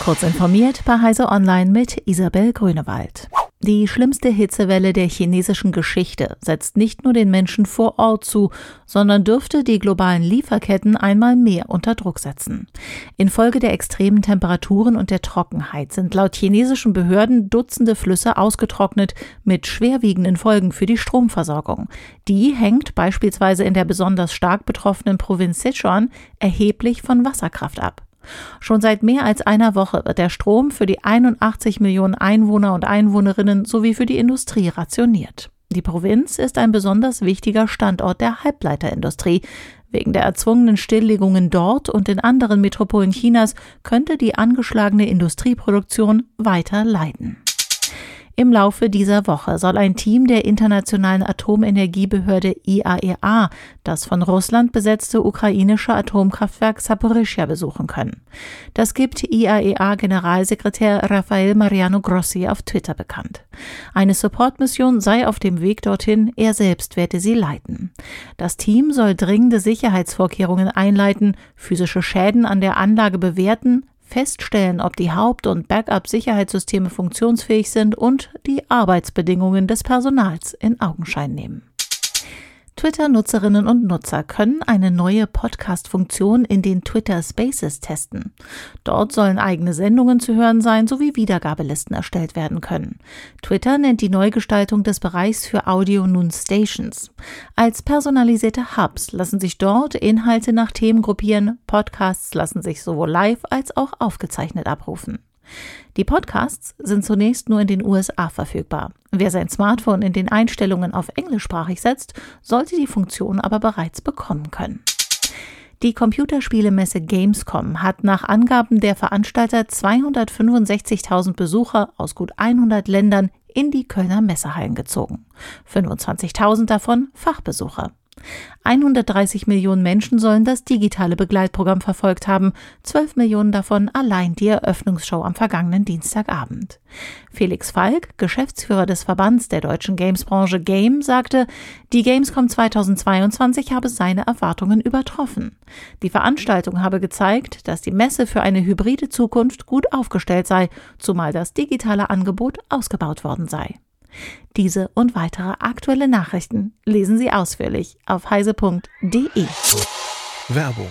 Kurz informiert bei Heise Online mit Isabel Grünewald. Die schlimmste Hitzewelle der chinesischen Geschichte setzt nicht nur den Menschen vor Ort zu, sondern dürfte die globalen Lieferketten einmal mehr unter Druck setzen. Infolge der extremen Temperaturen und der Trockenheit sind laut chinesischen Behörden Dutzende Flüsse ausgetrocknet mit schwerwiegenden Folgen für die Stromversorgung. Die hängt beispielsweise in der besonders stark betroffenen Provinz Sichuan erheblich von Wasserkraft ab. Schon seit mehr als einer Woche wird der Strom für die 81 Millionen Einwohner und Einwohnerinnen sowie für die Industrie rationiert. Die Provinz ist ein besonders wichtiger Standort der Halbleiterindustrie. Wegen der erzwungenen Stilllegungen dort und in anderen Metropolen Chinas könnte die angeschlagene Industrieproduktion weiter leiden. Im Laufe dieser Woche soll ein Team der Internationalen Atomenergiebehörde IAEA e das von Russland besetzte ukrainische Atomkraftwerk Saporischschja besuchen können. Das gibt IAEA-Generalsekretär Rafael Mariano Grossi auf Twitter bekannt. Eine Supportmission sei auf dem Weg dorthin, er selbst werde sie leiten. Das Team soll dringende Sicherheitsvorkehrungen einleiten, physische Schäden an der Anlage bewerten, feststellen, ob die Haupt- und Backup-Sicherheitssysteme funktionsfähig sind und die Arbeitsbedingungen des Personals in Augenschein nehmen. Twitter-Nutzerinnen und Nutzer können eine neue Podcast-Funktion in den Twitter Spaces testen. Dort sollen eigene Sendungen zu hören sein sowie Wiedergabelisten erstellt werden können. Twitter nennt die Neugestaltung des Bereichs für Audio nun Stations. Als personalisierte Hubs lassen sich dort Inhalte nach Themen gruppieren, Podcasts lassen sich sowohl live als auch aufgezeichnet abrufen. Die Podcasts sind zunächst nur in den USA verfügbar. Wer sein Smartphone in den Einstellungen auf englischsprachig setzt, sollte die Funktion aber bereits bekommen können. Die Computerspielemesse Gamescom hat nach Angaben der Veranstalter 265.000 Besucher aus gut 100 Ländern in die Kölner Messehallen gezogen. 25.000 davon Fachbesucher. 130 Millionen Menschen sollen das digitale Begleitprogramm verfolgt haben, 12 Millionen davon allein die Eröffnungsshow am vergangenen Dienstagabend. Felix Falk, Geschäftsführer des Verbands der deutschen Gamesbranche Game, sagte, die Gamescom 2022 habe seine Erwartungen übertroffen. Die Veranstaltung habe gezeigt, dass die Messe für eine hybride Zukunft gut aufgestellt sei, zumal das digitale Angebot ausgebaut worden sei. Diese und weitere aktuelle Nachrichten lesen Sie ausführlich auf heise.de. Werbung.